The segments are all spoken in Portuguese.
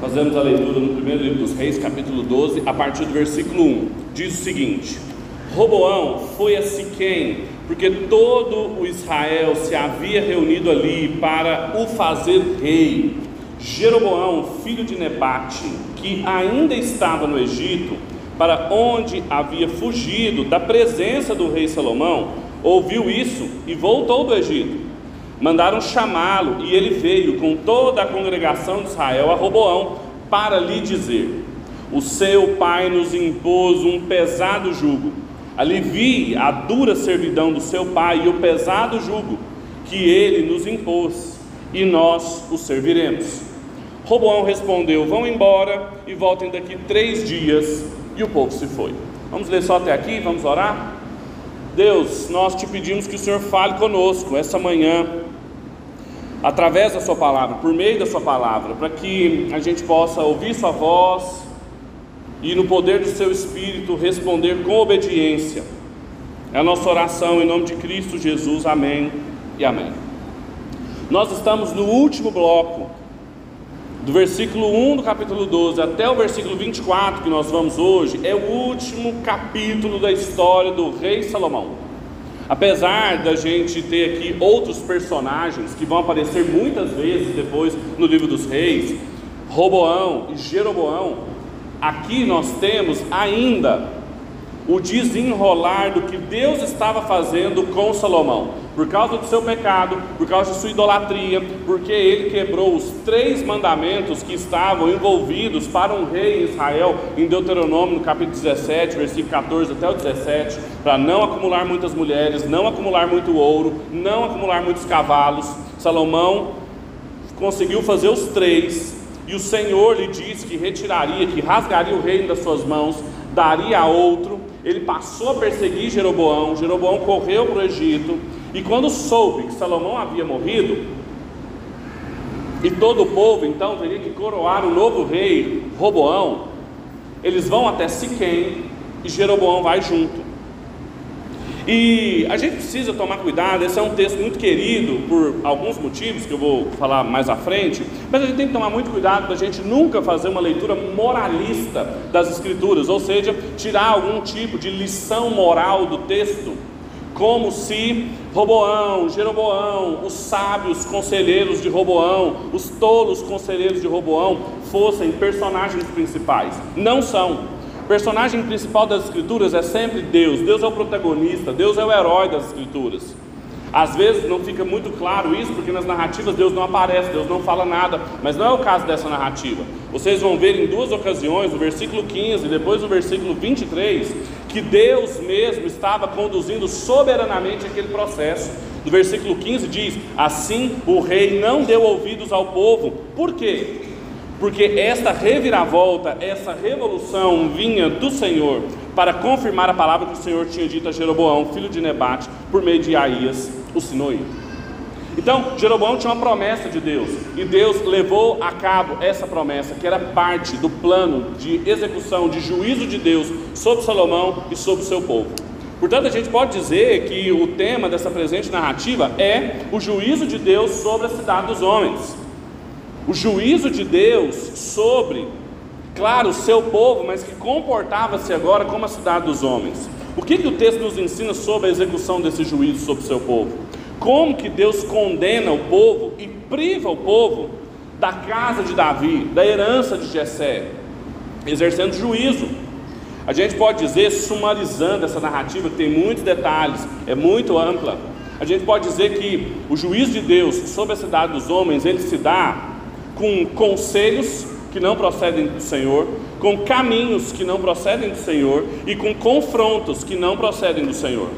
Fazemos a leitura no primeiro livro dos Reis, capítulo 12, a partir do versículo 1. Diz o seguinte: Roboão foi a Siquém, porque todo o Israel se havia reunido ali para o fazer rei. Jeroboão, filho de Nebate, que ainda estava no Egito, para onde havia fugido da presença do rei Salomão, ouviu isso e voltou do Egito. Mandaram chamá-lo e ele veio com toda a congregação de Israel a Roboão para lhe dizer: O seu pai nos impôs um pesado jugo. Alivie a dura servidão do seu pai e o pesado jugo que ele nos impôs, e nós o serviremos. Roboão respondeu: Vão embora e voltem daqui três dias. E o povo se foi. Vamos ler só até aqui, vamos orar? Deus, nós te pedimos que o Senhor fale conosco essa manhã, através da Sua palavra, por meio da Sua palavra, para que a gente possa ouvir Sua voz e, no poder do Seu Espírito, responder com obediência. É a nossa oração em nome de Cristo Jesus. Amém e amém. Nós estamos no último bloco do versículo 1 do capítulo 12 até o versículo 24 que nós vamos hoje, é o último capítulo da história do rei Salomão. Apesar da gente ter aqui outros personagens que vão aparecer muitas vezes depois no livro dos reis, Roboão e Jeroboão, aqui nós temos ainda o desenrolar do que Deus estava fazendo com Salomão. Por causa do seu pecado, por causa de sua idolatria, porque ele quebrou os três mandamentos que estavam envolvidos para um rei em Israel, em Deuteronômio, no capítulo 17, versículo 14 até o 17, para não acumular muitas mulheres, não acumular muito ouro, não acumular muitos cavalos. Salomão conseguiu fazer os três, e o Senhor lhe disse que retiraria, que rasgaria o reino das suas mãos, daria a outro. Ele passou a perseguir Jeroboão, Jeroboão correu para o Egito, e quando soube que Salomão havia morrido, e todo o povo então teria que coroar o novo rei Roboão, eles vão até Siquém e Jeroboão vai junto. E a gente precisa tomar cuidado, esse é um texto muito querido por alguns motivos que eu vou falar mais à frente, mas a gente tem que tomar muito cuidado para a gente nunca fazer uma leitura moralista das Escrituras, ou seja, tirar algum tipo de lição moral do texto, como se Roboão, Jeroboão, os sábios conselheiros de Roboão, os tolos conselheiros de Roboão fossem personagens principais. Não são personagem principal das Escrituras é sempre Deus. Deus é o protagonista, Deus é o herói das Escrituras. Às vezes não fica muito claro isso, porque nas narrativas Deus não aparece, Deus não fala nada, mas não é o caso dessa narrativa. Vocês vão ver em duas ocasiões, no versículo 15 e depois no versículo 23, que Deus mesmo estava conduzindo soberanamente aquele processo. No versículo 15 diz: Assim o rei não deu ouvidos ao povo. Por quê? porque esta reviravolta, essa revolução vinha do Senhor para confirmar a palavra que o Senhor tinha dito a Jeroboão, filho de Nebate, por meio de Aías, o Sinoí. Então, Jeroboão tinha uma promessa de Deus, e Deus levou a cabo essa promessa, que era parte do plano de execução, de juízo de Deus sobre Salomão e sobre o seu povo. Portanto, a gente pode dizer que o tema dessa presente narrativa é o juízo de Deus sobre a cidade dos homens o juízo de Deus sobre, claro, o seu povo, mas que comportava-se agora como a cidade dos homens. O que, que o texto nos ensina sobre a execução desse juízo sobre o seu povo? Como que Deus condena o povo e priva o povo da casa de Davi, da herança de Jessé, exercendo juízo. A gente pode dizer, sumarizando essa narrativa, que tem muitos detalhes, é muito ampla. A gente pode dizer que o juízo de Deus sobre a cidade dos homens, ele se dá com conselhos que não procedem do Senhor, com caminhos que não procedem do Senhor e com confrontos que não procedem do Senhor.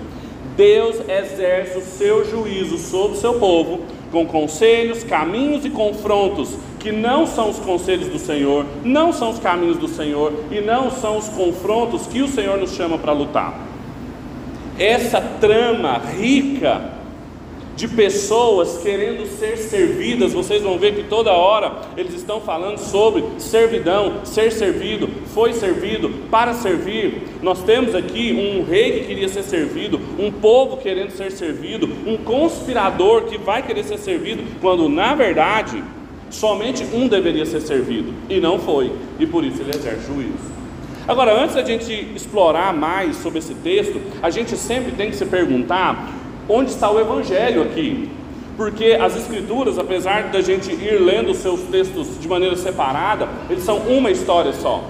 Deus exerce o seu juízo sobre o seu povo com conselhos, caminhos e confrontos que não são os conselhos do Senhor, não são os caminhos do Senhor e não são os confrontos que o Senhor nos chama para lutar. Essa trama rica de pessoas querendo ser servidas. Vocês vão ver que toda hora eles estão falando sobre servidão, ser servido, foi servido, para servir. Nós temos aqui um rei que queria ser servido, um povo querendo ser servido, um conspirador que vai querer ser servido, quando na verdade Somente um deveria ser servido, e não foi, e por isso ele exerce juízo. Agora, antes da gente explorar mais sobre esse texto, a gente sempre tem que se perguntar onde está o Evangelho aqui. Porque as Escrituras, apesar da gente ir lendo os seus textos de maneira separada, eles são uma história só.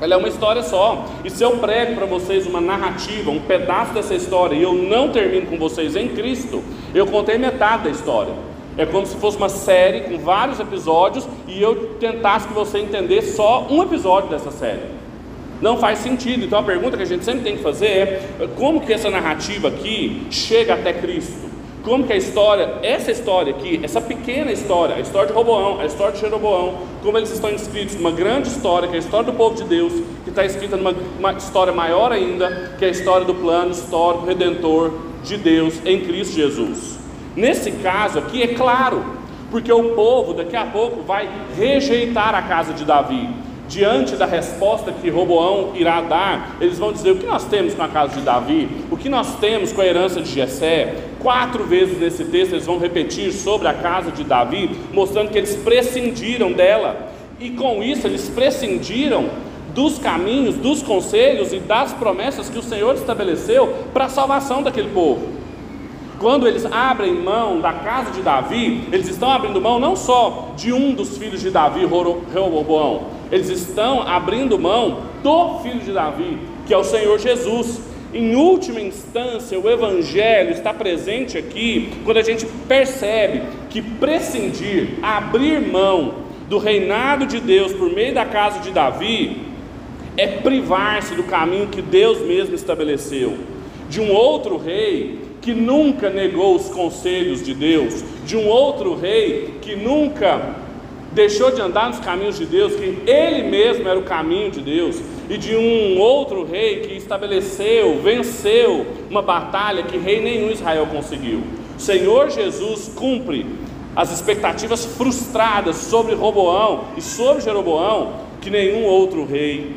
Ela é uma história só. E se eu prego para vocês uma narrativa, um pedaço dessa história, e eu não termino com vocês em Cristo, eu contei metade da história. É como se fosse uma série com vários episódios e eu tentasse que você entendesse só um episódio dessa série. Não faz sentido. Então a pergunta que a gente sempre tem que fazer é como que essa narrativa aqui chega até Cristo? Como que a história, essa história aqui, essa pequena história, a história de Roboão, a história de Jeroboão, como eles estão inscritos numa grande história, que é a história do povo de Deus, que está escrita numa história maior ainda, que é a história do plano histórico redentor de Deus em Cristo Jesus. Nesse caso aqui é claro, porque o povo daqui a pouco vai rejeitar a casa de Davi diante da resposta que Roboão irá dar, eles vão dizer: o que nós temos com a casa de Davi, o que nós temos com a herança de Jessé. Quatro vezes nesse texto eles vão repetir sobre a casa de Davi, mostrando que eles prescindiram dela, e com isso eles prescindiram dos caminhos, dos conselhos e das promessas que o Senhor estabeleceu para a salvação daquele povo. Quando eles abrem mão da casa de Davi, eles estão abrindo mão não só de um dos filhos de Davi, Reoboão, eles estão abrindo mão do filho de Davi, que é o Senhor Jesus. Em última instância, o Evangelho está presente aqui quando a gente percebe que prescindir, abrir mão do reinado de Deus por meio da casa de Davi, é privar-se do caminho que Deus mesmo estabeleceu, de um outro rei que nunca negou os conselhos de Deus, de um outro rei que nunca deixou de andar nos caminhos de Deus, que ele mesmo era o caminho de Deus, e de um outro rei que estabeleceu, venceu uma batalha que rei nenhum Israel conseguiu. O Senhor Jesus cumpre as expectativas frustradas sobre Roboão e sobre Jeroboão que nenhum outro rei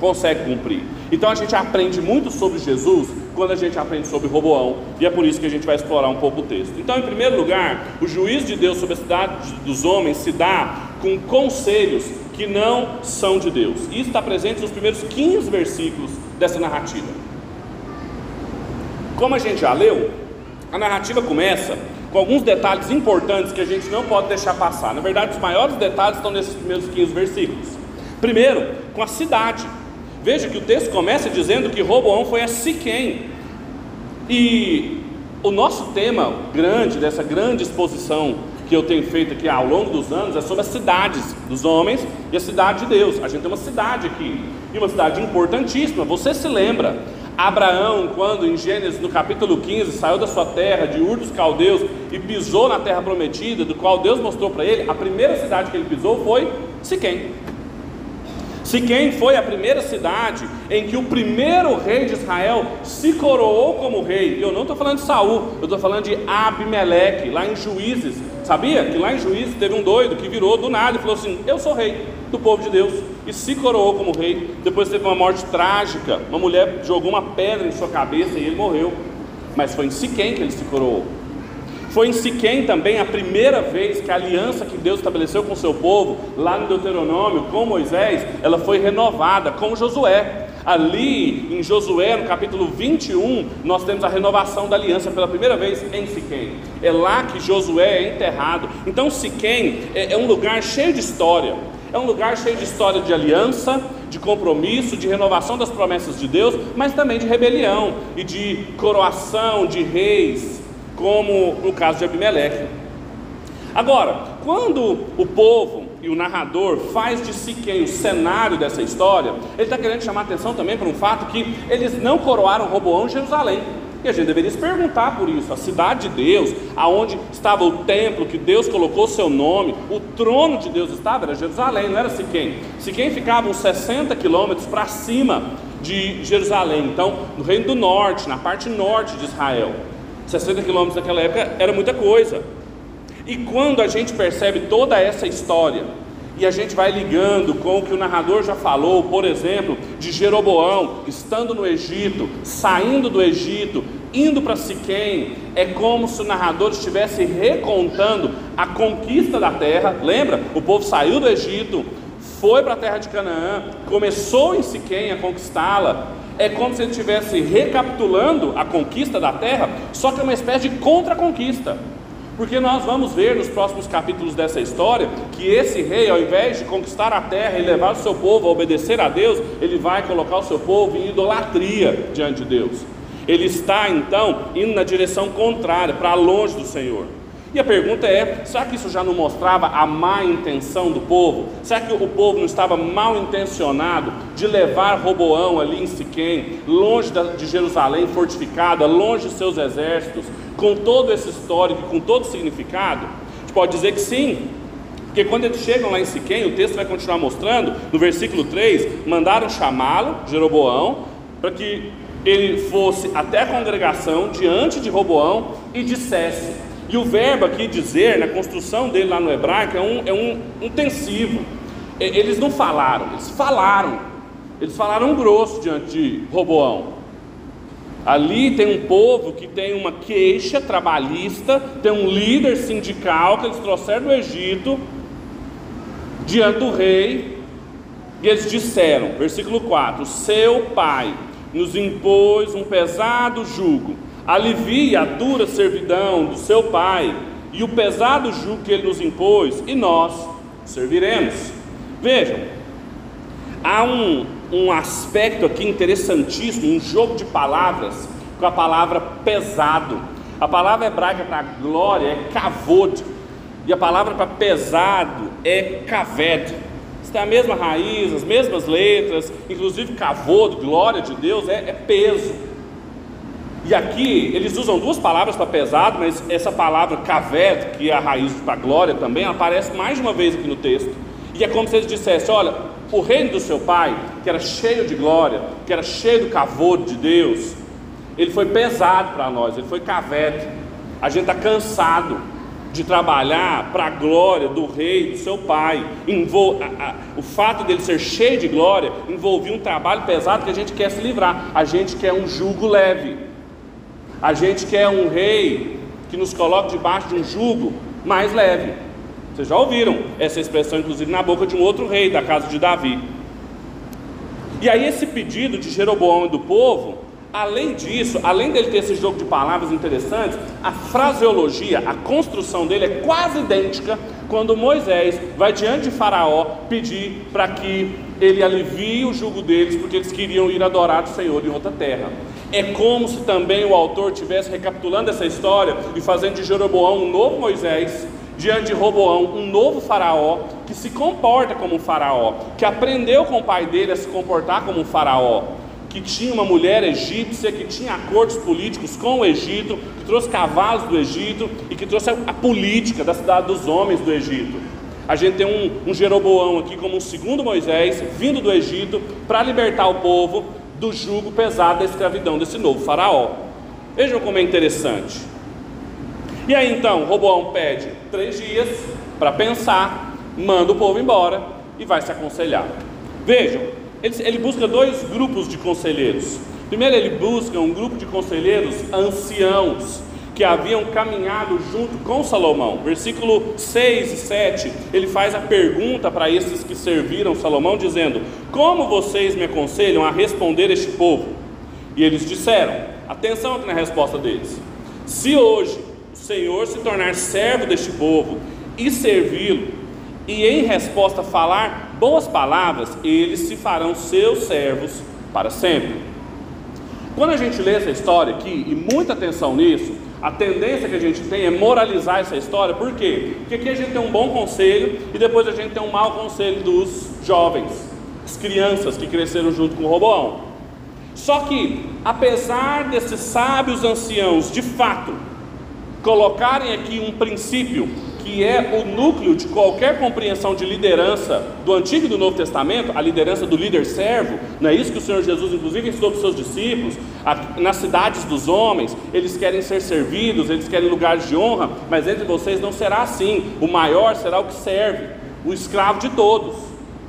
consegue cumprir. Então a gente aprende muito sobre Jesus quando a gente aprende sobre Roboão, e é por isso que a gente vai explorar um pouco o texto. Então, em primeiro lugar, o juízo de Deus sobre a cidade dos homens se dá com conselhos que não são de Deus. Isso está presente nos primeiros 15 versículos dessa narrativa. Como a gente já leu, a narrativa começa com alguns detalhes importantes que a gente não pode deixar passar. Na verdade, os maiores detalhes estão nesses primeiros 15 versículos. Primeiro, com a cidade. Veja que o texto começa dizendo que Roboão foi a Siquém. E o nosso tema grande, dessa grande exposição que eu tenho feito aqui ao longo dos anos, é sobre as cidades dos homens e a cidade de Deus. A gente tem uma cidade aqui, e uma cidade importantíssima. Você se lembra, Abraão, quando em Gênesis no capítulo 15 saiu da sua terra, de Ur dos Caldeus, e pisou na terra prometida, do qual Deus mostrou para ele, a primeira cidade que ele pisou foi Siquém. Siquém foi a primeira cidade em que o primeiro rei de Israel se coroou como rei. E eu não estou falando de Saul, eu estou falando de Abimeleque, lá em Juízes. Sabia que lá em Juízes teve um doido que virou do nada e falou assim: Eu sou rei do povo de Deus. E se coroou como rei. Depois teve uma morte trágica. Uma mulher jogou uma pedra em sua cabeça e ele morreu. Mas foi em Siquém que ele se coroou. Foi em Siquém também a primeira vez que a aliança que Deus estabeleceu com o seu povo, lá no Deuteronômio, com Moisés, ela foi renovada com Josué. Ali em Josué, no capítulo 21, nós temos a renovação da aliança pela primeira vez em Siquém. É lá que Josué é enterrado. Então Siquém é, é um lugar cheio de história. É um lugar cheio de história de aliança, de compromisso, de renovação das promessas de Deus, mas também de rebelião e de coroação de reis, como no caso de Abimeleque. Agora, quando o povo e o narrador faz de Siquém o cenário dessa história, ele está querendo chamar atenção também para um fato que eles não coroaram Roboão em Jerusalém. E a gente deveria se perguntar por isso. A cidade de Deus, aonde estava o templo que Deus colocou seu nome, o trono de Deus estava, era Jerusalém, não era Siquém. Siquém ficava uns 60 quilômetros para cima de Jerusalém, então no reino do norte, na parte norte de Israel. 60 quilômetros naquela época era muita coisa. E quando a gente percebe toda essa história, e a gente vai ligando com o que o narrador já falou, por exemplo, de Jeroboão estando no Egito, saindo do Egito, indo para Siquém, é como se o narrador estivesse recontando a conquista da terra. Lembra? O povo saiu do Egito, foi para a terra de Canaã, começou em Siquém a conquistá-la. É como se ele estivesse recapitulando a conquista da terra, só que é uma espécie de contra-conquista. Porque nós vamos ver nos próximos capítulos dessa história que esse rei, ao invés de conquistar a terra e levar o seu povo a obedecer a Deus, ele vai colocar o seu povo em idolatria diante de Deus. Ele está então indo na direção contrária, para longe do Senhor. E a pergunta é: será que isso já não mostrava a má intenção do povo? Será que o povo não estava mal intencionado de levar Roboão ali em Siquém, longe de Jerusalém fortificada, longe de seus exércitos, com todo esse histórico, com todo o significado? A gente pode dizer que sim, porque quando eles chegam lá em Siquém, o texto vai continuar mostrando, no versículo 3, mandaram chamá-lo, Jeroboão, para que ele fosse até a congregação diante de Roboão e dissesse: e o verbo aqui dizer, na construção dele lá no hebraico, é um, é um intensivo. Eles não falaram, eles falaram. Eles falaram grosso diante de Roboão. Ali tem um povo que tem uma queixa trabalhista, tem um líder sindical que eles trouxeram do Egito, diante do rei, e eles disseram, versículo 4: Seu pai nos impôs um pesado jugo alivie a dura servidão do seu pai e o pesado jugo que ele nos impôs, e nós serviremos. Vejam, há um, um aspecto aqui interessantíssimo, um jogo de palavras com a palavra pesado. A palavra hebraica para glória é kavod, e a palavra para pesado é kaved. Isso tem a mesma raiz, as mesmas letras, inclusive kavod, glória de Deus, é, é peso. E aqui eles usam duas palavras para pesado, mas essa palavra kaved, que é a raiz para glória também, aparece mais uma vez aqui no texto. E é como se eles dissessem: olha, o reino do seu pai, que era cheio de glória, que era cheio do cavor de Deus, ele foi pesado para nós, ele foi kaved. A gente está cansado de trabalhar para a glória do rei, do seu pai. Envol... O fato dele ser cheio de glória envolvia um trabalho pesado que a gente quer se livrar. A gente quer um jugo leve. A gente quer um rei que nos coloque debaixo de um jugo mais leve. Vocês já ouviram essa expressão, inclusive, na boca de um outro rei da casa de Davi. E aí, esse pedido de Jeroboão e do povo, além disso, além dele ter esse jogo de palavras interessantes, a fraseologia, a construção dele é quase idêntica quando Moisés vai diante de Faraó pedir para que ele alivie o jugo deles, porque eles queriam ir adorar o Senhor em outra terra. É como se também o autor tivesse recapitulando essa história e fazendo de Jeroboão um novo Moisés, diante de Roboão um novo faraó que se comporta como um faraó, que aprendeu com o pai dele a se comportar como um faraó, que tinha uma mulher egípcia, que tinha acordos políticos com o Egito, que trouxe cavalos do Egito e que trouxe a política da cidade dos homens do Egito. A gente tem um, um Jeroboão aqui como um segundo Moisés, vindo do Egito para libertar o povo do jugo pesado da escravidão desse novo faraó. Vejam como é interessante. E aí então, Roboão pede três dias para pensar, manda o povo embora e vai se aconselhar. Vejam, ele, ele busca dois grupos de conselheiros. Primeiro, ele busca um grupo de conselheiros anciãos, que haviam caminhado junto com Salomão. Versículo 6 e 7, ele faz a pergunta para esses que serviram Salomão, dizendo: Como vocês me aconselham a responder este povo? E eles disseram: Atenção aqui na resposta deles. Se hoje o Senhor se tornar servo deste povo e servi-lo, e em resposta falar boas palavras, eles se farão seus servos para sempre. Quando a gente lê essa história aqui, e muita atenção nisso, a tendência que a gente tem é moralizar essa história, por quê? Porque aqui a gente tem um bom conselho e depois a gente tem um mau conselho dos jovens, as crianças que cresceram junto com o Roboão. Só que, apesar desses sábios anciãos, de fato, colocarem aqui um princípio que é o núcleo de qualquer compreensão de liderança do Antigo e do Novo Testamento, a liderança do líder servo, não é isso que o Senhor Jesus, inclusive, ensinou para os seus discípulos, nas cidades dos homens, eles querem ser servidos, eles querem lugares de honra, mas entre vocês não será assim, o maior será o que serve, o escravo de todos.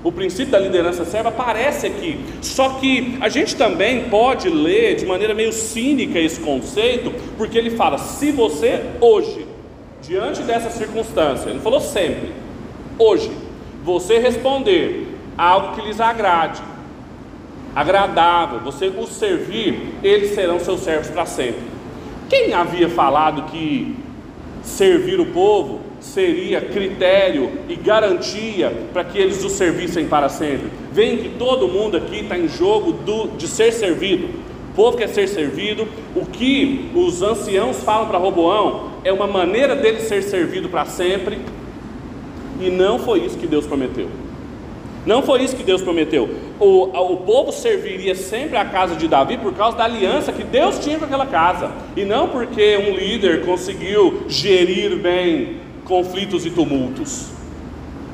O princípio da liderança serva aparece aqui, só que a gente também pode ler de maneira meio cínica esse conceito, porque ele fala: se você hoje diante dessa circunstância, ele falou sempre, hoje, você responder algo que lhes agrade, agradável, você os servir, eles serão seus servos para sempre. Quem havia falado que servir o povo seria critério e garantia para que eles o servissem para sempre? Vem que todo mundo aqui está em jogo do, de ser servido. O povo quer ser servido. O que os anciãos falam para Roboão é uma maneira dele ser servido para sempre. E não foi isso que Deus prometeu. Não foi isso que Deus prometeu. O, o povo serviria sempre à casa de Davi por causa da aliança que Deus tinha com aquela casa. E não porque um líder conseguiu gerir bem conflitos e tumultos.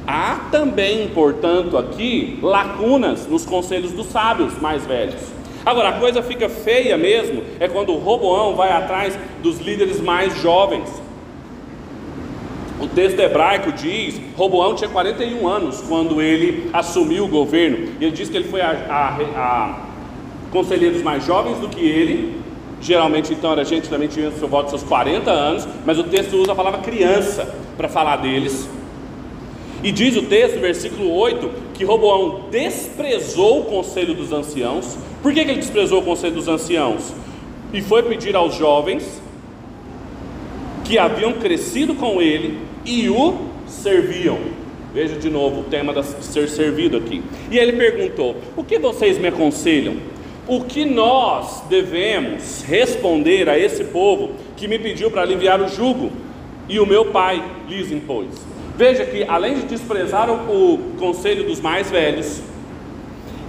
Há também, portanto, aqui lacunas nos conselhos dos sábios mais velhos. Agora, a coisa fica feia mesmo é quando o Roboão vai atrás dos líderes mais jovens. O texto hebraico diz: Roboão tinha 41 anos quando ele assumiu o governo. Ele diz que ele foi a, a, a conselheiros mais jovens do que ele. Geralmente, então, era gente também tinha seu voto seus 40 anos, mas o texto usa a palavra criança para falar deles. E diz o texto, versículo 8, que Roboão desprezou o conselho dos anciãos. Por que, que ele desprezou o conselho dos anciãos? E foi pedir aos jovens que haviam crescido com ele e o serviam. Veja de novo o tema de ser servido aqui. E ele perguntou: O que vocês me aconselham? O que nós devemos responder a esse povo que me pediu para aliviar o jugo e o meu pai lhes impôs? Veja que, além de desprezar o, o conselho dos mais velhos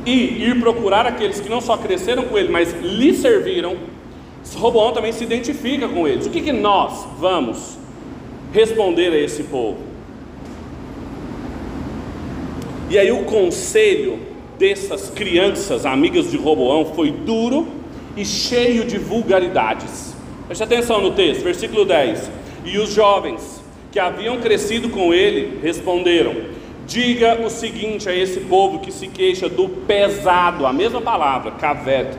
e ir procurar aqueles que não só cresceram com ele, mas lhe serviram, Roboão também se identifica com eles. O que, que nós vamos responder a esse povo. E aí o conselho dessas crianças amigas de Roboão foi duro e cheio de vulgaridades. Preste atenção no texto, versículo 10. E os jovens que haviam crescido com ele responderam: Diga o seguinte a esse povo que se queixa do pesado, a mesma palavra, kaved,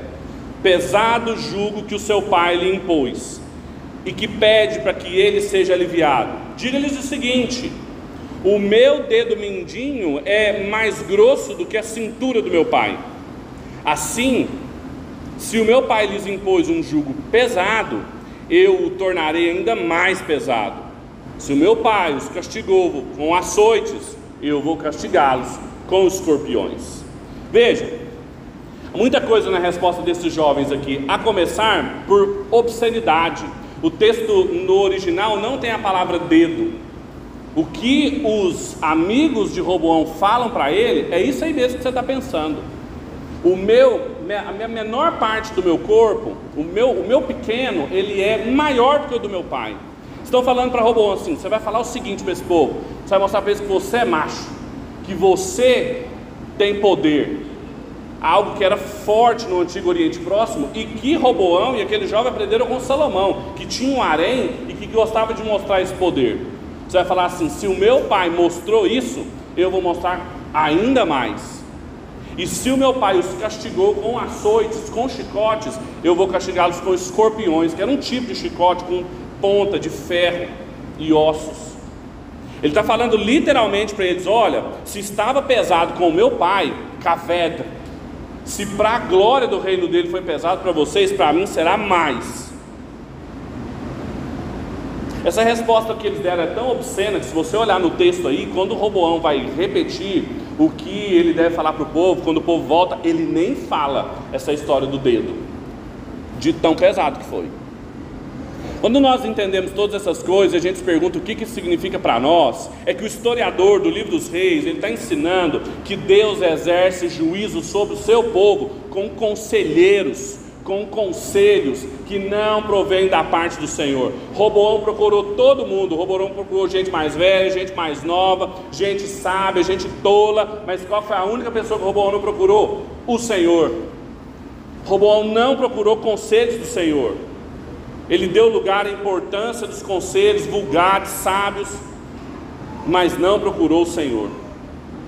pesado jugo que o seu pai lhe impôs e que pede para que ele seja aliviado. Diga-lhes o seguinte: o meu dedo mindinho é mais grosso do que a cintura do meu pai. Assim, se o meu pai lhes impôs um jugo pesado, eu o tornarei ainda mais pesado. Se o meu pai os castigou com açoites, eu vou castigá-los com escorpiões. Veja, muita coisa na resposta desses jovens aqui, a começar por obscenidade. O texto no original não tem a palavra dedo. O que os amigos de Roboão falam para ele é isso aí mesmo que você está pensando. O meu, a minha menor parte do meu corpo, o meu, o meu pequeno, ele é maior do que o do meu pai. Estão falando para Roboão assim: você vai falar o seguinte para esse povo, você vai mostrar para eles que você é macho, que você tem poder, algo que era forte no Antigo Oriente Próximo e que Roboão e aquele jovem aprenderam com Salomão, que tinha um harém e que gostava de mostrar esse poder. Você vai falar assim: se o meu pai mostrou isso, eu vou mostrar ainda mais. E se o meu pai os castigou com açoites, com chicotes, eu vou castigá-los com escorpiões, que era um tipo de chicote com ponta de ferro e ossos. Ele está falando literalmente para eles: olha, se estava pesado com o meu pai, caveda, se para a glória do reino dele foi pesado para vocês, para mim será mais. Essa resposta que eles deram é tão obscena que, se você olhar no texto aí, quando o Roboão vai repetir o que ele deve falar para o povo, quando o povo volta, ele nem fala essa história do dedo, de tão pesado que foi. Quando nós entendemos todas essas coisas, a gente se pergunta o que, que isso significa para nós. É que o historiador do livro dos reis, ele está ensinando que Deus exerce juízo sobre o seu povo com conselheiros, com conselhos que não provém da parte do Senhor. Roboão procurou todo mundo, Roboão procurou gente mais velha, gente mais nova, gente sábia, gente tola, mas qual foi a única pessoa que Roboão não procurou? O Senhor. Roboão não procurou conselhos do Senhor. Ele deu lugar à importância dos conselhos vulgares, sábios, mas não procurou o Senhor.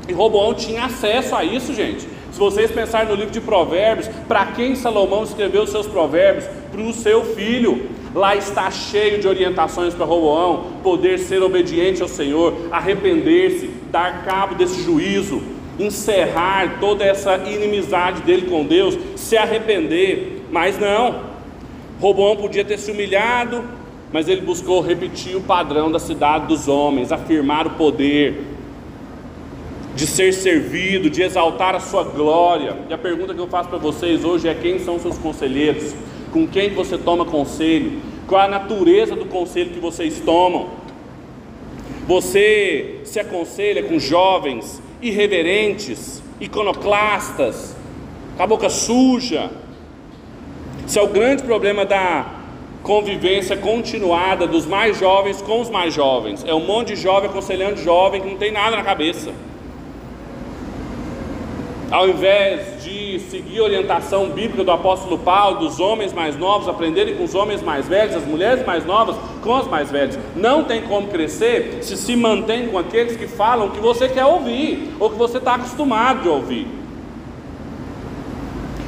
E Roboão tinha acesso a isso, gente. Se vocês pensarem no livro de Provérbios, para quem Salomão escreveu os seus provérbios? Para o seu filho. Lá está cheio de orientações para Roboão poder ser obediente ao Senhor, arrepender-se, dar cabo desse juízo, encerrar toda essa inimizade dele com Deus, se arrepender. Mas não, Roboão podia ter se humilhado, mas ele buscou repetir o padrão da cidade dos homens, afirmar o poder, de ser servido, de exaltar a sua glória. E a pergunta que eu faço para vocês hoje é: quem são seus conselheiros? Com quem você toma conselho? Qual a natureza do conselho que vocês tomam? Você se aconselha com jovens irreverentes, iconoclastas, com a boca suja? Isso é o grande problema da convivência continuada dos mais jovens com os mais jovens. É um monte de jovem aconselhando jovem que não tem nada na cabeça. Ao invés de seguir a orientação bíblica do apóstolo Paulo, dos homens mais novos aprenderem com os homens mais velhos, as mulheres mais novas com as mais velhas, não tem como crescer se se mantém com aqueles que falam o que você quer ouvir, ou que você está acostumado a ouvir.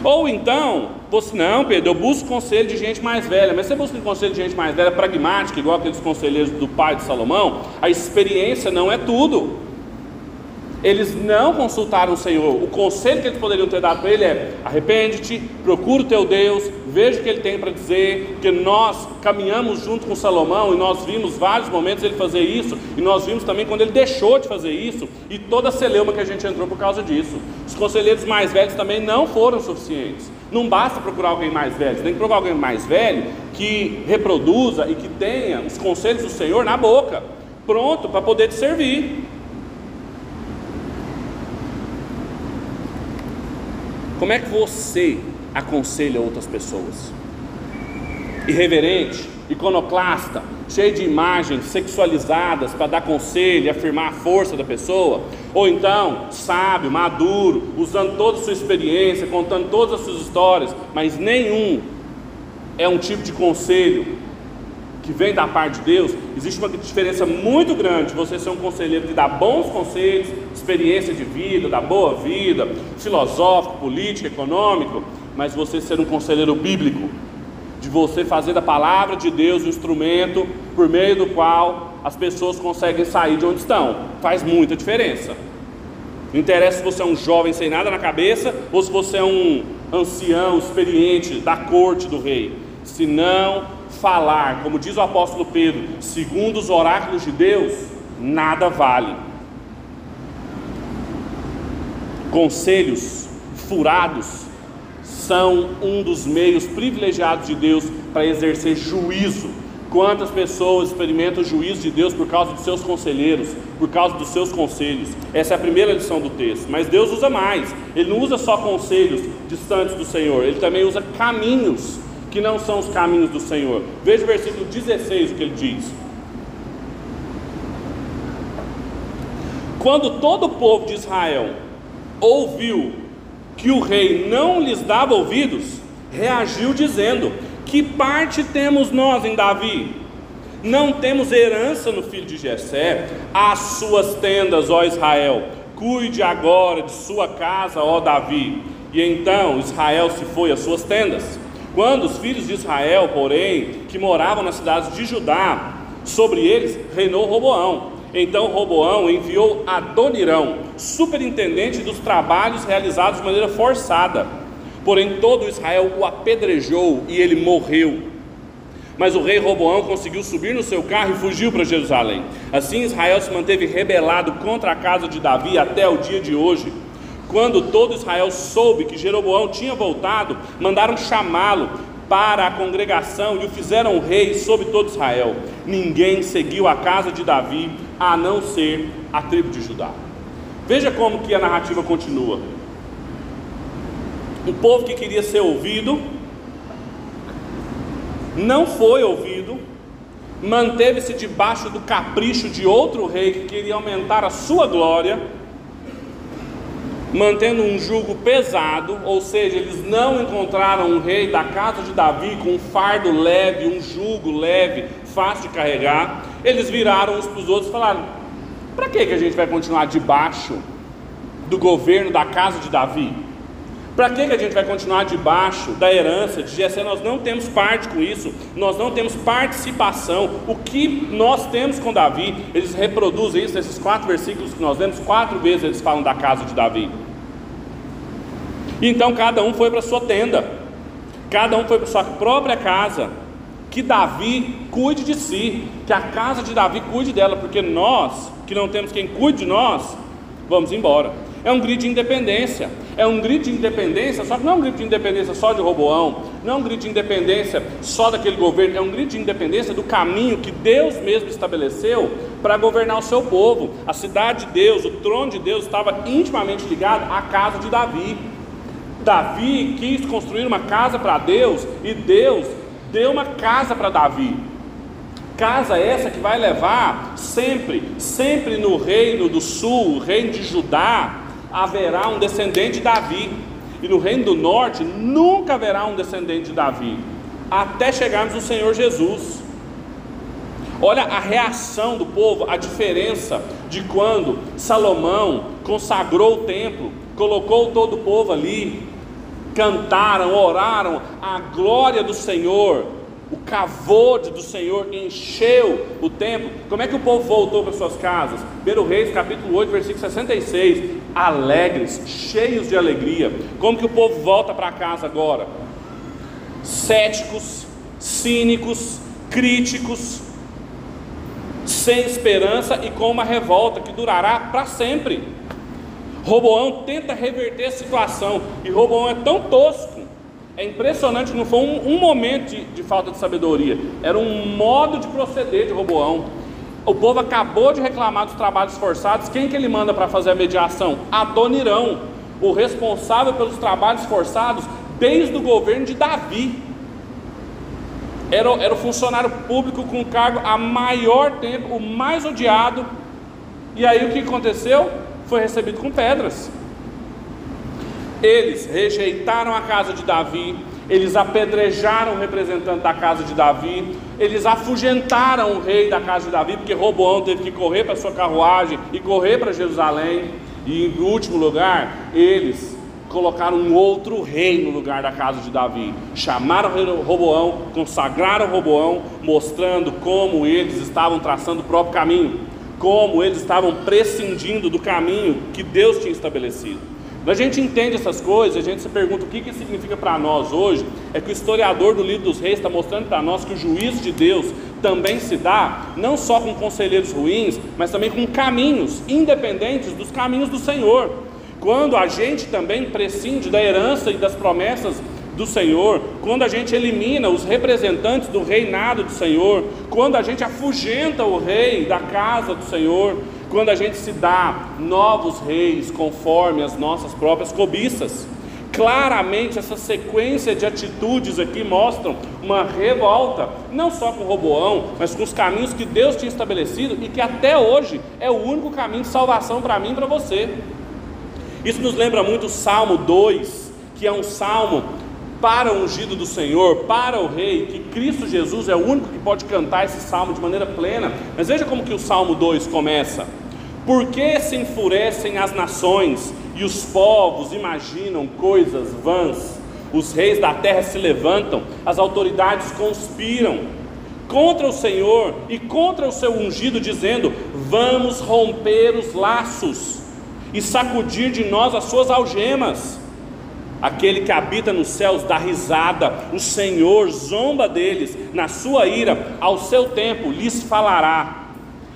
Ou então, você, não, Pedro, eu busco conselho de gente mais velha, mas você busca conselho de gente mais velha pragmática, igual aqueles conselheiros do pai de Salomão, a experiência não é tudo. Eles não consultaram o Senhor. O conselho que eles poderiam ter dado para ele é: arrepende-te, procura o teu Deus, veja o que ele tem para dizer. Porque nós caminhamos junto com Salomão e nós vimos vários momentos ele fazer isso, e nós vimos também quando ele deixou de fazer isso, e toda a celeuma que a gente entrou por causa disso. Os conselheiros mais velhos também não foram suficientes. Não basta procurar alguém mais velho, você tem que procurar alguém mais velho que reproduza e que tenha os conselhos do Senhor na boca, pronto para poder te servir. Como é que você aconselha outras pessoas? Irreverente, iconoclasta, cheio de imagens sexualizadas para dar conselho e afirmar a força da pessoa? Ou então, sábio, maduro, usando toda a sua experiência, contando todas as suas histórias, mas nenhum é um tipo de conselho que vem da parte de Deus, existe uma diferença muito grande você ser um conselheiro que dá bons conselhos, experiência de vida, da boa vida, filosófico, político, econômico, mas você ser um conselheiro bíblico, de você fazer da palavra de Deus o um instrumento por meio do qual as pessoas conseguem sair de onde estão. Faz muita diferença. Não interessa se você é um jovem sem nada na cabeça ou se você é um ancião experiente da corte do rei. Se não falar, como diz o apóstolo Pedro, segundo os oráculos de Deus, nada vale. Conselhos furados são um dos meios privilegiados de Deus para exercer juízo. Quantas pessoas experimentam o juízo de Deus por causa dos seus conselheiros, por causa dos seus conselhos? Essa é a primeira lição do texto. Mas Deus usa mais. Ele não usa só conselhos distantes do Senhor, ele também usa caminhos que não são os caminhos do Senhor. Veja o versículo 16 o que ele diz. Quando todo o povo de Israel ouviu que o rei não lhes dava ouvidos, reagiu dizendo: Que parte temos nós em Davi? Não temos herança no filho de Jessé, as suas tendas, ó Israel. Cuide agora de sua casa, ó Davi. E então Israel se foi às suas tendas. Quando os filhos de Israel, porém, que moravam nas cidades de Judá, sobre eles reinou Roboão. Então Roboão enviou Adonirão, superintendente dos trabalhos realizados de maneira forçada. Porém, todo Israel o apedrejou e ele morreu. Mas o rei Roboão conseguiu subir no seu carro e fugiu para Jerusalém. Assim Israel se manteve rebelado contra a casa de Davi até o dia de hoje. Quando todo Israel soube que Jeroboão tinha voltado, mandaram chamá-lo para a congregação e o fizeram rei sobre todo Israel. Ninguém seguiu a casa de Davi, a não ser a tribo de Judá. Veja como que a narrativa continua. Um povo que queria ser ouvido, não foi ouvido, manteve-se debaixo do capricho de outro rei que queria aumentar a sua glória mantendo um jugo pesado, ou seja, eles não encontraram um rei da casa de Davi com um fardo leve, um jugo leve, fácil de carregar. Eles viraram uns para os outros e falaram: para que a gente vai continuar debaixo do governo da casa de Davi? Para que, que a gente vai continuar debaixo da herança de Jessé? Nós não temos parte com isso, nós não temos participação. O que nós temos com Davi, eles reproduzem isso nesses quatro versículos que nós lemos, quatro vezes eles falam da casa de Davi. Então cada um foi para sua tenda, cada um foi para sua própria casa. Que Davi cuide de si, que a casa de Davi cuide dela, porque nós, que não temos quem cuide de nós, vamos embora. É um grito de independência. É um grito de independência, só que não é um grito de independência só de Roboão, não é um grito de independência só daquele governo, é um grito de independência do caminho que Deus mesmo estabeleceu para governar o seu povo. A cidade de Deus, o trono de Deus estava intimamente ligado à casa de Davi. Davi quis construir uma casa para Deus e Deus deu uma casa para Davi. Casa essa que vai levar sempre, sempre no reino do sul, o reino de Judá, haverá um descendente de Davi, e no reino do norte nunca haverá um descendente de Davi, até chegarmos no Senhor Jesus. Olha a reação do povo, a diferença de quando Salomão consagrou o templo, colocou todo o povo ali, cantaram, oraram, a glória do Senhor, o cavode do Senhor encheu o templo. Como é que o povo voltou para suas casas? 1 Reis, capítulo 8, versículo 66. Alegres, cheios de alegria. Como que o povo volta para casa agora? Céticos, cínicos, críticos, sem esperança e com uma revolta que durará para sempre. Roboão tenta reverter a situação e Roboão é tão tosco é impressionante não foi um, um momento de, de, falta de sabedoria, era um modo de proceder de Roboão. O povo acabou de reclamar dos trabalhos forçados. Quem que ele manda para fazer a mediação? Adonirão, o responsável pelos trabalhos forçados desde o governo de Davi. Era, era o funcionário público com cargo a maior tempo, o mais odiado. E aí o que aconteceu? Foi recebido com pedras. Eles rejeitaram a casa de Davi, eles apedrejaram o representante da casa de Davi, eles afugentaram o rei da casa de Davi, porque Roboão teve que correr para sua carruagem e correr para Jerusalém. E em último lugar, eles colocaram um outro rei no lugar da casa de Davi. Chamaram Roboão, consagraram Roboão, mostrando como eles estavam traçando o próprio caminho, como eles estavam prescindindo do caminho que Deus tinha estabelecido. Quando a gente entende essas coisas, a gente se pergunta o que, que significa para nós hoje, é que o historiador do livro dos reis está mostrando para nós que o juízo de Deus também se dá, não só com conselheiros ruins, mas também com caminhos independentes dos caminhos do Senhor. Quando a gente também prescinde da herança e das promessas do Senhor, quando a gente elimina os representantes do reinado do Senhor, quando a gente afugenta o rei da casa do Senhor, quando a gente se dá novos reis conforme as nossas próprias cobiças. Claramente, essa sequência de atitudes aqui mostram uma revolta, não só com Roboão, mas com os caminhos que Deus tinha estabelecido e que até hoje é o único caminho de salvação para mim e para você. Isso nos lembra muito o Salmo 2, que é um salmo para o ungido do Senhor, para o rei, que Cristo Jesus é o único que pode cantar esse salmo de maneira plena. Mas veja como que o Salmo 2 começa. Por que se enfurecem as nações e os povos imaginam coisas vãs? Os reis da terra se levantam, as autoridades conspiram contra o Senhor e contra o seu ungido, dizendo: Vamos romper os laços e sacudir de nós as suas algemas. Aquele que habita nos céus dá risada, o Senhor zomba deles, na sua ira, ao seu tempo lhes falará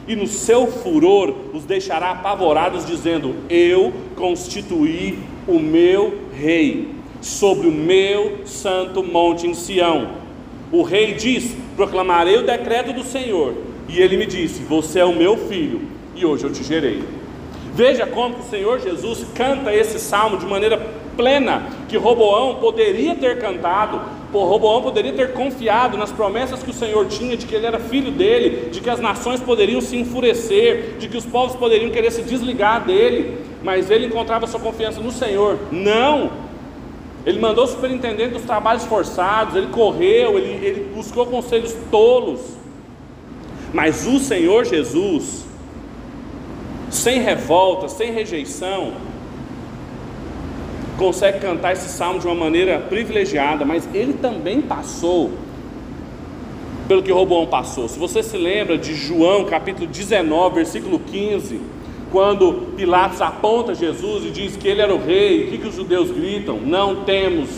e no seu furor os deixará apavorados, dizendo: Eu constituí o meu rei sobre o meu santo monte em Sião. O rei diz: Proclamarei o decreto do Senhor. E ele me disse: Você é o meu filho, e hoje eu te gerei. Veja como o Senhor Jesus canta esse salmo de maneira plena, que Roboão poderia ter cantado, Roboão poderia ter confiado nas promessas que o Senhor tinha de que ele era filho dele, de que as nações poderiam se enfurecer, de que os povos poderiam querer se desligar dele, mas ele encontrava sua confiança no Senhor. Não! Ele mandou o superintendente dos trabalhos forçados, ele correu, ele, ele buscou conselhos tolos. Mas o Senhor Jesus, sem revolta, sem rejeição, consegue cantar esse salmo de uma maneira privilegiada, mas ele também passou pelo que Roboão passou. Se você se lembra de João capítulo 19, versículo 15, quando Pilatos aponta Jesus e diz que ele era o rei, o que, que os judeus gritam? Não temos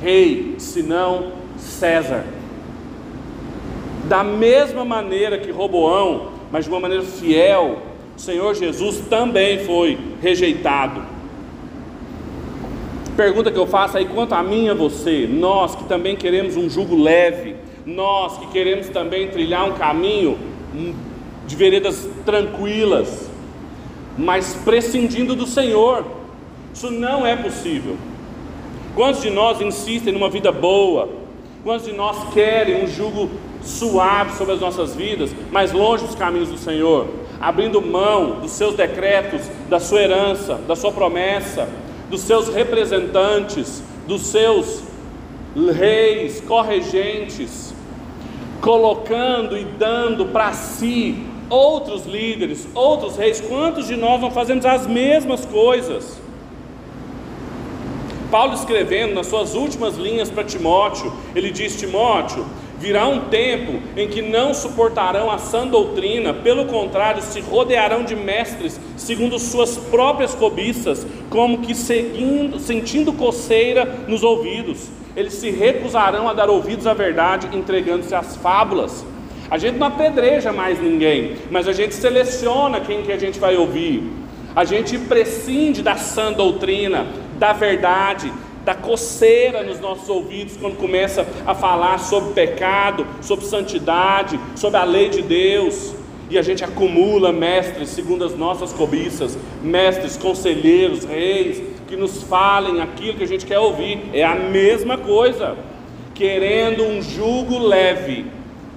rei, senão César. Da mesma maneira que Roboão, mas de uma maneira fiel, o Senhor Jesus também foi rejeitado. Pergunta que eu faço aí quanto a mim e a você, nós que também queremos um jugo leve, nós que queremos também trilhar um caminho de veredas tranquilas, mas prescindindo do Senhor, isso não é possível. Quantos de nós insistem numa vida boa? Quantos de nós querem um jugo suave sobre as nossas vidas, mas longe dos caminhos do Senhor, abrindo mão dos seus decretos, da sua herança, da sua promessa, dos seus representantes, dos seus reis, corregentes, colocando e dando para si outros líderes, outros reis. Quantos de nós não fazemos as mesmas coisas? Paulo escrevendo nas suas últimas linhas para Timóteo, ele diz: Timóteo, virá um tempo em que não suportarão a sã doutrina, pelo contrário, se rodearão de mestres, segundo suas próprias cobiças, como que seguindo, sentindo coceira nos ouvidos. Eles se recusarão a dar ouvidos à verdade, entregando-se às fábulas. A gente não apedreja mais ninguém, mas a gente seleciona quem que a gente vai ouvir. A gente prescinde da sã doutrina, da verdade, da coceira nos nossos ouvidos quando começa a falar sobre pecado, sobre santidade, sobre a lei de Deus. E a gente acumula mestres segundo as nossas cobiças, mestres, conselheiros, reis, que nos falem aquilo que a gente quer ouvir. É a mesma coisa, querendo um jugo leve,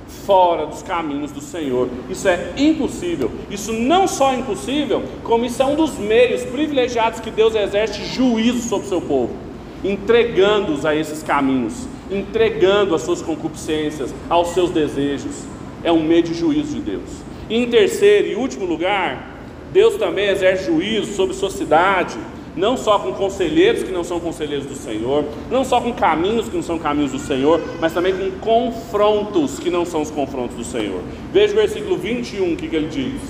fora dos caminhos do Senhor. Isso é impossível. Isso não só é impossível, como isso é um dos meios privilegiados que Deus exerce juízo sobre o seu povo, entregando-os a esses caminhos, entregando as suas concupiscências, aos seus desejos. É um meio de juízo de Deus. E em terceiro e último lugar, Deus também exerce juízo sobre sua cidade, não só com conselheiros que não são conselheiros do Senhor, não só com caminhos que não são caminhos do Senhor, mas também com confrontos que não são os confrontos do Senhor. Veja o versículo 21, o que, que ele diz.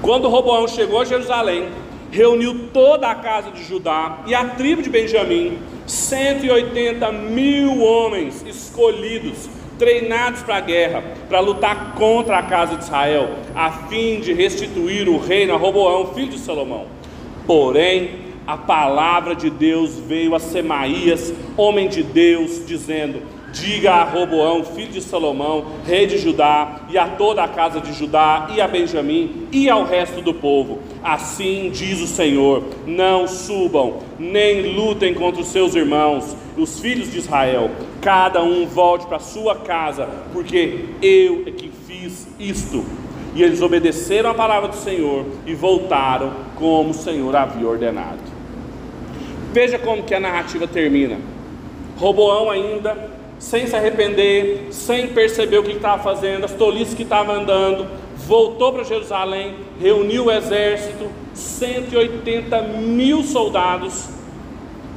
Quando Roboão chegou a Jerusalém, reuniu toda a casa de Judá e a tribo de Benjamim, 180 mil homens escolhidos treinados para a guerra, para lutar contra a casa de Israel, a fim de restituir o reino a Roboão, filho de Salomão. Porém, a palavra de Deus veio a Semaías, homem de Deus, dizendo: Diga a Roboão, filho de Salomão, rei de Judá, e a toda a casa de Judá, e a Benjamim, e ao resto do povo: Assim diz o Senhor: Não subam, nem lutem contra os seus irmãos, os filhos de Israel. Cada um volte para sua casa, porque eu é que fiz isto. E eles obedeceram a palavra do Senhor e voltaram como o Senhor havia ordenado. Veja como que a narrativa termina. Roboão ainda sem se arrepender, sem perceber o que estava fazendo, as tolices que estava andando, voltou para Jerusalém, reuniu o exército, 180 mil soldados,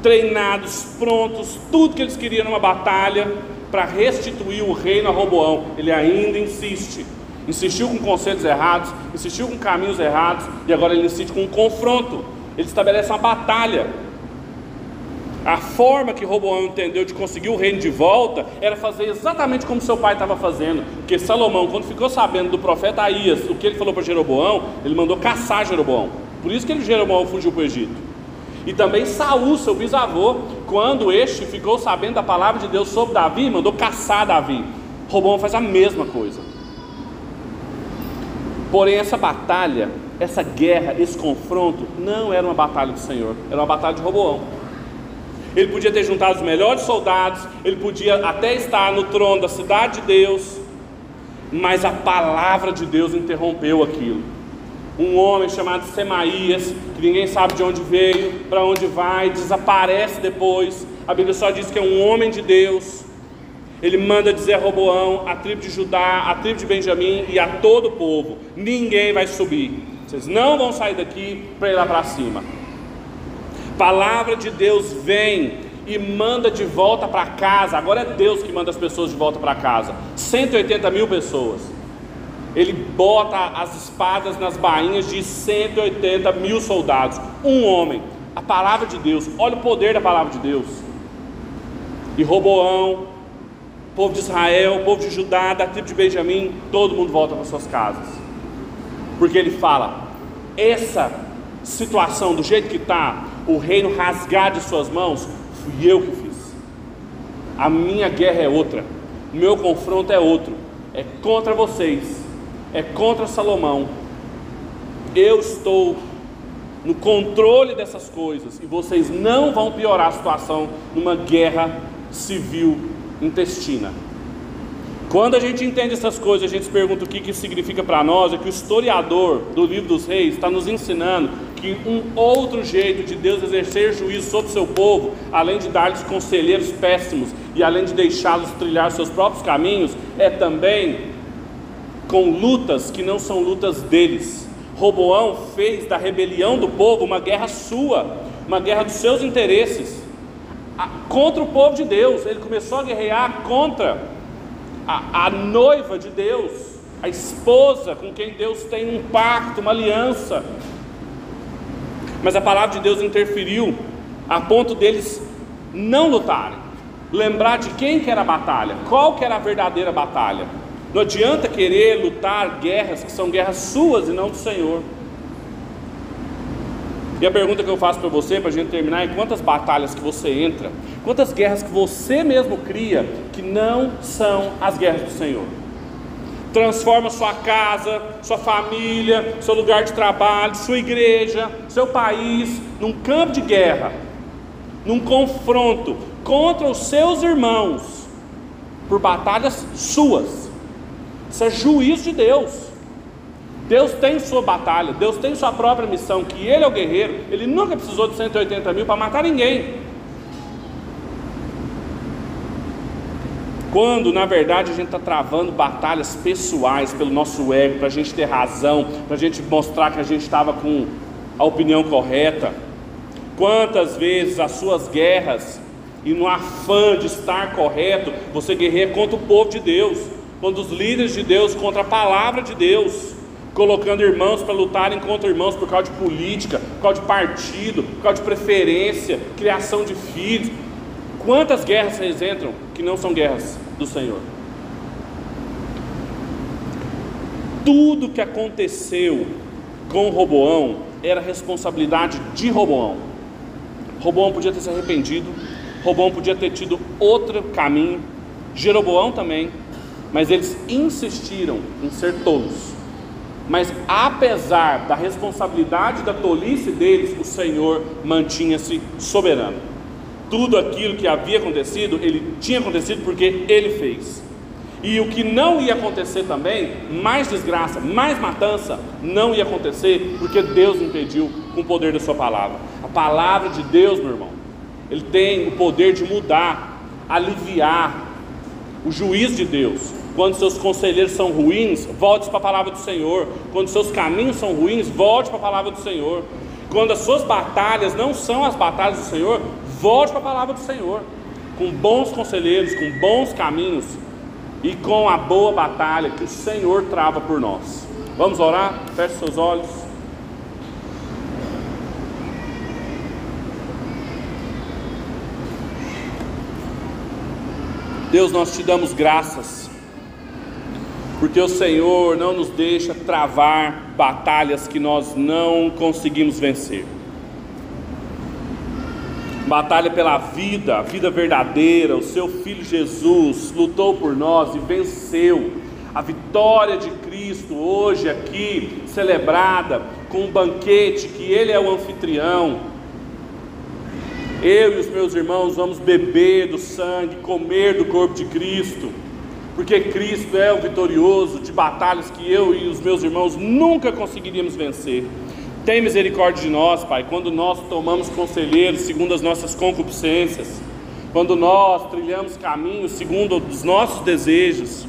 treinados, prontos, tudo que eles queriam numa batalha para restituir o reino a Roboão. Ele ainda insiste, insistiu com conselhos errados, insistiu com caminhos errados, e agora ele insiste com um confronto. Ele estabelece uma batalha a forma que Roboão entendeu de conseguir o reino de volta era fazer exatamente como seu pai estava fazendo. Porque Salomão, quando ficou sabendo do profeta Aías, o que ele falou para Jeroboão, ele mandou caçar Jeroboão. Por isso que ele, Jeroboão fugiu para o Egito. E também Saul, seu bisavô, quando este ficou sabendo da palavra de Deus sobre Davi, mandou caçar Davi. Roboão faz a mesma coisa. Porém, essa batalha, essa guerra, esse confronto, não era uma batalha do Senhor, era uma batalha de Roboão. Ele podia ter juntado os melhores soldados, ele podia até estar no trono da cidade de Deus, mas a palavra de Deus interrompeu aquilo. Um homem chamado Semaías, que ninguém sabe de onde veio, para onde vai, desaparece depois. A Bíblia só diz que é um homem de Deus. Ele manda dizer a Roboão, a tribo de Judá, a tribo de Benjamim e a todo o povo: ninguém vai subir Vocês não vão sair daqui para ir lá para cima. Palavra de Deus vem e manda de volta para casa. Agora é Deus que manda as pessoas de volta para casa. 180 mil pessoas. Ele bota as espadas nas bainhas de 180 mil soldados. Um homem. A palavra de Deus. Olha o poder da palavra de Deus. E Roboão, povo de Israel, povo de Judá, da tribo de Benjamim, todo mundo volta para suas casas. Porque ele fala: essa situação, do jeito que está, o reino rasgar de suas mãos, fui eu que fiz. A minha guerra é outra, o meu confronto é outro, é contra vocês, é contra Salomão. Eu estou no controle dessas coisas e vocês não vão piorar a situação numa guerra civil intestina. Quando a gente entende essas coisas, a gente se pergunta o que, que significa para nós, é que o historiador do livro dos reis está nos ensinando que um outro jeito de Deus exercer juízo sobre o seu povo, além de dar-lhes conselheiros péssimos e além de deixá-los trilhar seus próprios caminhos, é também com lutas que não são lutas deles. Roboão fez da rebelião do povo uma guerra sua, uma guerra dos seus interesses contra o povo de Deus. Ele começou a guerrear contra a, a noiva de Deus, a esposa com quem Deus tem um pacto, uma aliança. Mas a palavra de Deus interferiu a ponto deles não lutarem. Lembrar de quem que era a batalha, qual que era a verdadeira batalha. Não adianta querer lutar guerras que são guerras suas e não do Senhor. E a pergunta que eu faço para você, para a gente terminar, é quantas batalhas que você entra, quantas guerras que você mesmo cria, que não são as guerras do Senhor. Transforma sua casa, sua família, seu lugar de trabalho, sua igreja, seu país, num campo de guerra, num confronto contra os seus irmãos, por batalhas suas. Isso é juízo de Deus. Deus tem sua batalha, Deus tem sua própria missão, que Ele é o guerreiro, Ele nunca precisou de 180 mil para matar ninguém. Quando na verdade a gente está travando batalhas pessoais pelo nosso ego, para a gente ter razão, para a gente mostrar que a gente estava com a opinião correta. Quantas vezes as suas guerras, e no afã de estar correto, você guerreia contra o povo de Deus, contra os líderes de Deus, contra a palavra de Deus colocando irmãos para lutarem contra irmãos por causa de política, por causa de partido, por causa de preferência, criação de filhos. Quantas guerras vocês entram que não são guerras do Senhor? Tudo que aconteceu com Roboão era responsabilidade de Roboão. Roboão podia ter se arrependido, Roboão podia ter tido outro caminho, Jeroboão também, mas eles insistiram em ser tolos mas apesar da responsabilidade da tolice deles, o Senhor mantinha-se soberano. Tudo aquilo que havia acontecido, ele tinha acontecido porque ele fez. E o que não ia acontecer também, mais desgraça, mais matança, não ia acontecer porque Deus impediu com o poder da sua palavra. A palavra de Deus, meu irmão, ele tem o poder de mudar, aliviar o juízo de Deus. Quando seus conselheiros são ruins, volte para a palavra do Senhor. Quando seus caminhos são ruins, volte para a palavra do Senhor. Quando as suas batalhas não são as batalhas do Senhor, volte para a palavra do Senhor. Com bons conselheiros, com bons caminhos e com a boa batalha que o Senhor trava por nós. Vamos orar? Feche seus olhos. Deus, nós te damos graças porque o Senhor não nos deixa travar batalhas que nós não conseguimos vencer. Batalha pela vida, a vida verdadeira, o seu filho Jesus lutou por nós e venceu. A vitória de Cristo hoje aqui celebrada com um banquete que ele é o anfitrião. Eu e os meus irmãos vamos beber do sangue, comer do corpo de Cristo porque Cristo é o vitorioso de batalhas que eu e os meus irmãos nunca conseguiríamos vencer. Tem misericórdia de nós, Pai, quando nós tomamos conselheiros segundo as nossas concupiscências, quando nós trilhamos caminhos segundo os nossos desejos.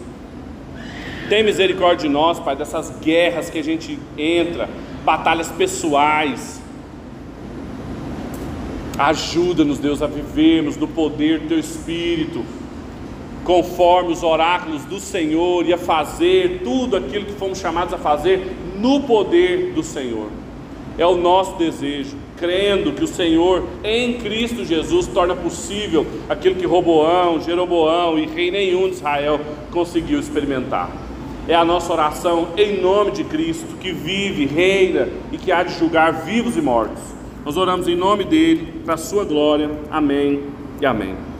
Tem misericórdia de nós, Pai, dessas guerras que a gente entra, batalhas pessoais. Ajuda-nos, Deus, a vivermos no poder do Teu Espírito, conforme os oráculos do Senhor, e a fazer tudo aquilo que fomos chamados a fazer no poder do Senhor. É o nosso desejo, crendo que o Senhor em Cristo Jesus torna possível aquilo que Roboão, Jeroboão e rei nenhum de Israel conseguiu experimentar. É a nossa oração em nome de Cristo, que vive, reina e que há de julgar vivos e mortos. Nós oramos em nome dele, para a sua glória. Amém e amém.